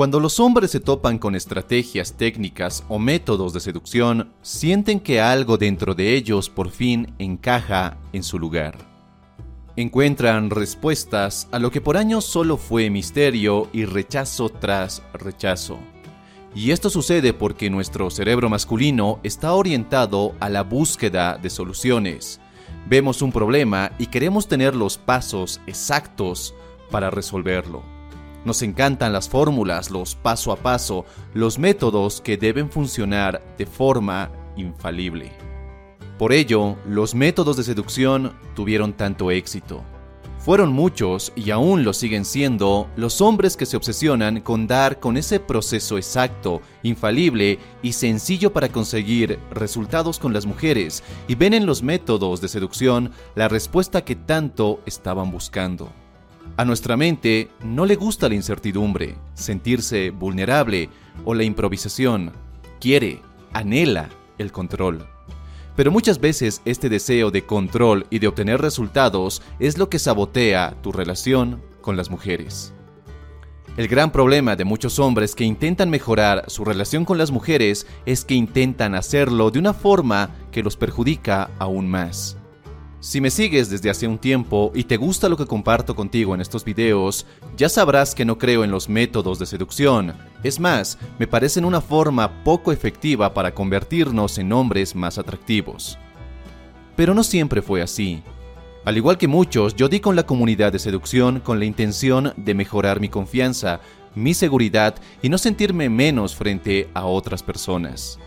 Cuando los hombres se topan con estrategias, técnicas o métodos de seducción, sienten que algo dentro de ellos por fin encaja en su lugar. encuentran respuestas a lo que por años solo fue misterio y rechazo tras rechazo. Y esto sucede porque nuestro cerebro masculino está orientado a la búsqueda de soluciones. Vemos un problema y queremos tener los pasos exactos para resolverlo. Nos encantan las fórmulas, los paso a paso, los métodos que deben funcionar de forma infalible. Por ello, los métodos de seducción tuvieron tanto éxito. Fueron muchos, y aún lo siguen siendo, los hombres que se obsesionan con dar con ese proceso exacto, infalible y sencillo para conseguir resultados con las mujeres, y ven en los métodos de seducción la respuesta que tanto estaban buscando. A nuestra mente no le gusta la incertidumbre, sentirse vulnerable o la improvisación. Quiere, anhela el control. Pero muchas veces este deseo de control y de obtener resultados es lo que sabotea tu relación con las mujeres. El gran problema de muchos hombres que intentan mejorar su relación con las mujeres es que intentan hacerlo de una forma que los perjudica aún más. Si me sigues desde hace un tiempo y te gusta lo que comparto contigo en estos videos, ya sabrás que no creo en los métodos de seducción. Es más, me parecen una forma poco efectiva para convertirnos en hombres más atractivos. Pero no siempre fue así. Al igual que muchos, yo di con la comunidad de seducción con la intención de mejorar mi confianza, mi seguridad y no sentirme menos frente a otras personas.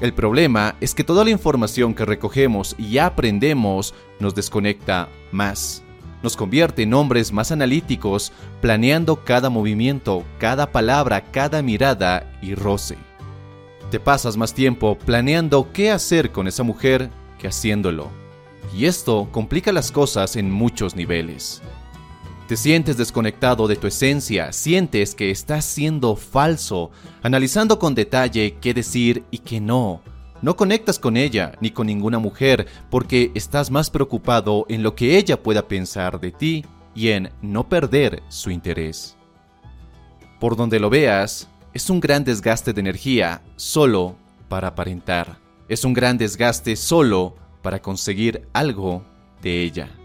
El problema es que toda la información que recogemos y aprendemos nos desconecta más. Nos convierte en hombres más analíticos, planeando cada movimiento, cada palabra, cada mirada y roce. Te pasas más tiempo planeando qué hacer con esa mujer que haciéndolo. Y esto complica las cosas en muchos niveles. Te sientes desconectado de tu esencia, sientes que estás siendo falso, analizando con detalle qué decir y qué no. No conectas con ella ni con ninguna mujer porque estás más preocupado en lo que ella pueda pensar de ti y en no perder su interés. Por donde lo veas, es un gran desgaste de energía solo para aparentar. Es un gran desgaste solo para conseguir algo de ella.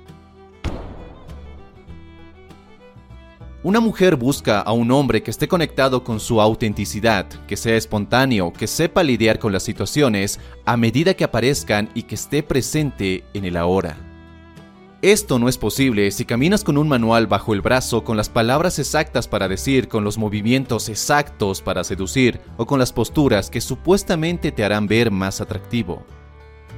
Una mujer busca a un hombre que esté conectado con su autenticidad, que sea espontáneo, que sepa lidiar con las situaciones a medida que aparezcan y que esté presente en el ahora. Esto no es posible si caminas con un manual bajo el brazo con las palabras exactas para decir, con los movimientos exactos para seducir o con las posturas que supuestamente te harán ver más atractivo.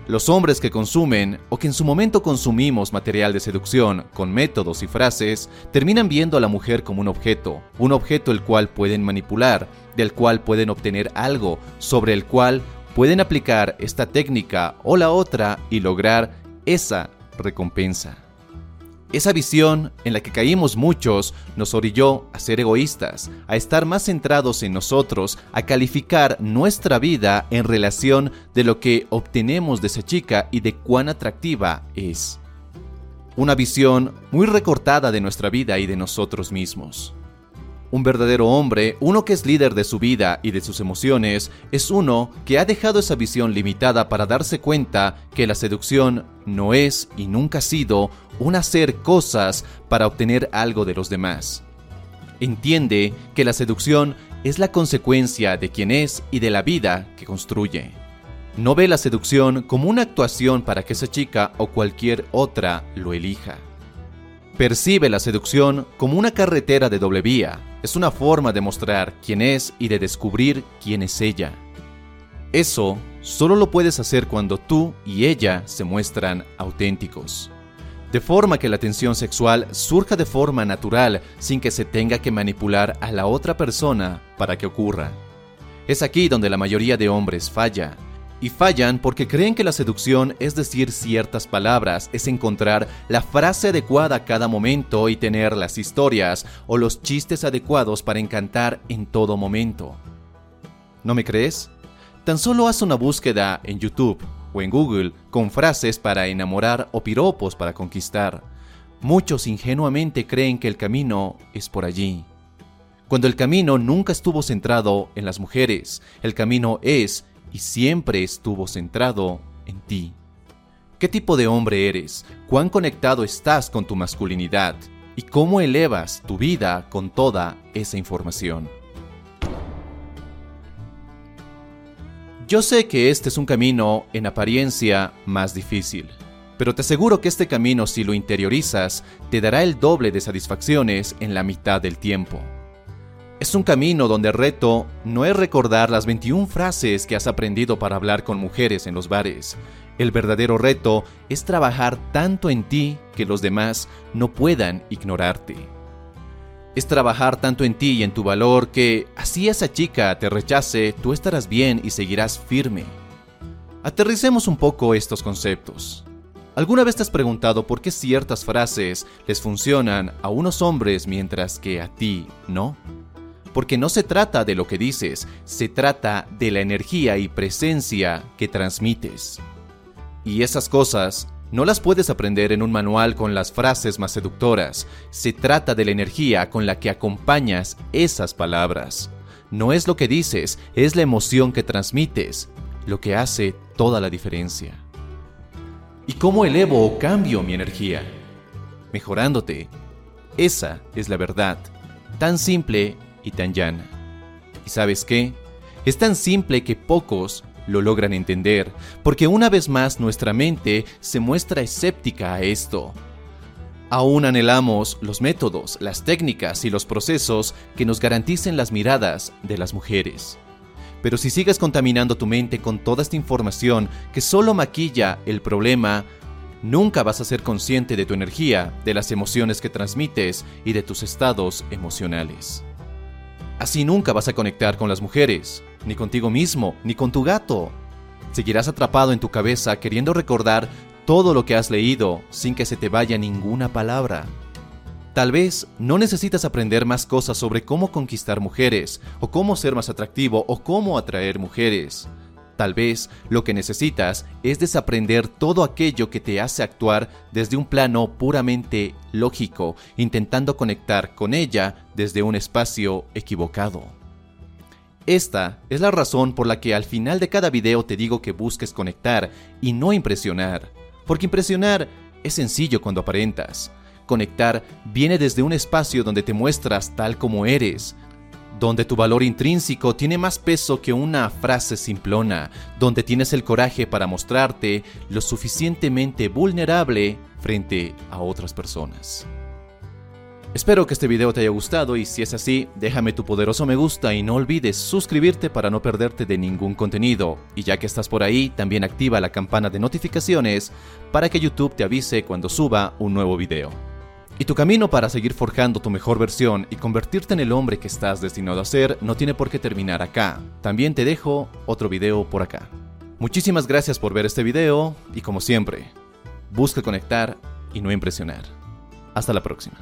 Los hombres que consumen o que en su momento consumimos material de seducción con métodos y frases terminan viendo a la mujer como un objeto, un objeto el cual pueden manipular, del cual pueden obtener algo, sobre el cual pueden aplicar esta técnica o la otra y lograr esa recompensa. Esa visión en la que caímos muchos nos orilló a ser egoístas, a estar más centrados en nosotros, a calificar nuestra vida en relación de lo que obtenemos de esa chica y de cuán atractiva es. Una visión muy recortada de nuestra vida y de nosotros mismos. Un verdadero hombre, uno que es líder de su vida y de sus emociones, es uno que ha dejado esa visión limitada para darse cuenta que la seducción no es y nunca ha sido un hacer cosas para obtener algo de los demás. Entiende que la seducción es la consecuencia de quien es y de la vida que construye. No ve la seducción como una actuación para que esa chica o cualquier otra lo elija. Percibe la seducción como una carretera de doble vía. Es una forma de mostrar quién es y de descubrir quién es ella. Eso solo lo puedes hacer cuando tú y ella se muestran auténticos. de forma que la tensión sexual surja de forma natural sin que se tenga que manipular a la otra persona para que ocurra. Es aquí donde la mayoría de hombres falla. Y fallan porque creen que la seducción es decir ciertas palabras, es encontrar la frase adecuada a cada momento y tener las historias o los chistes adecuados para encantar en todo momento. ¿No me crees? Tan solo haz una búsqueda en YouTube o en Google con frases para enamorar o piropos para conquistar. Muchos ingenuamente creen que el camino es por allí. Cuando el camino nunca estuvo centrado en las mujeres, el camino es y siempre estuvo centrado en ti. ¿Qué tipo de hombre eres? ¿Cuán conectado estás con tu masculinidad? ¿Y cómo elevas tu vida con toda esa información? Yo sé que este es un camino en apariencia más difícil, pero te aseguro que este camino si lo interiorizas te dará el doble de satisfacciones en la mitad del tiempo. Es un camino donde el reto no es recordar las 21 frases que has aprendido para hablar con mujeres en los bares. El verdadero reto es trabajar tanto en ti que los demás no puedan ignorarte es trabajar tanto en ti y en tu valor que, así esa chica te rechace, tú estarás bien y seguirás firme. Aterricemos un poco estos conceptos. ¿Alguna vez te has preguntado por qué ciertas frases les funcionan a unos hombres mientras que a ti no? Porque no se trata de lo que dices, se trata de la energía y presencia que transmites. Y esas cosas no las puedes aprender en un manual con las frases más seductoras. Se trata de la energía con la que acompañas esas palabras. No es lo que dices, es la emoción que transmites, lo que hace toda la diferencia. ¿Y cómo elevo o cambio mi energía? Mejorándote. Esa es la verdad, tan simple y tan llana. ¿Y sabes qué? Es tan simple que pocos lo logran entender, porque una vez más nuestra mente se muestra escéptica a esto. Aún anhelamos los métodos, las técnicas y los procesos que nos garanticen las miradas de las mujeres. Pero si sigues contaminando tu mente con toda esta información que solo maquilla el problema, nunca vas a ser consciente de tu energía, de las emociones que transmites y de tus estados emocionales. Así nunca vas a conectar con las mujeres, ni contigo mismo, ni con tu gato. Seguirás atrapado en tu cabeza queriendo recordar todo lo que has leído sin que se te vaya ninguna palabra. Tal vez no necesitas aprender más cosas sobre cómo conquistar mujeres, o cómo ser más atractivo, o cómo atraer mujeres. Tal vez lo que necesitas es desaprender todo aquello que te hace actuar desde un plano puramente lógico, intentando conectar con ella desde un espacio equivocado. Esta es la razón por la que al final de cada video te digo que busques conectar y no impresionar, porque impresionar es sencillo cuando aparentas. Conectar viene desde un espacio donde te muestras tal como eres, donde tu valor intrínseco tiene más peso que una frase simplona, donde tienes el coraje para mostrarte lo suficientemente vulnerable frente a otras personas. Espero que este video te haya gustado y si es así, déjame tu poderoso me gusta y no olvides suscribirte para no perderte de ningún contenido. Y ya que estás por ahí, también activa la campana de notificaciones para que YouTube te avise cuando suba un nuevo video. Y tu camino para seguir forjando tu mejor versión y convertirte en el hombre que estás destinado a ser no tiene por qué terminar acá. También te dejo otro video por acá. Muchísimas gracias por ver este video y como siempre, busca conectar y no impresionar. Hasta la próxima.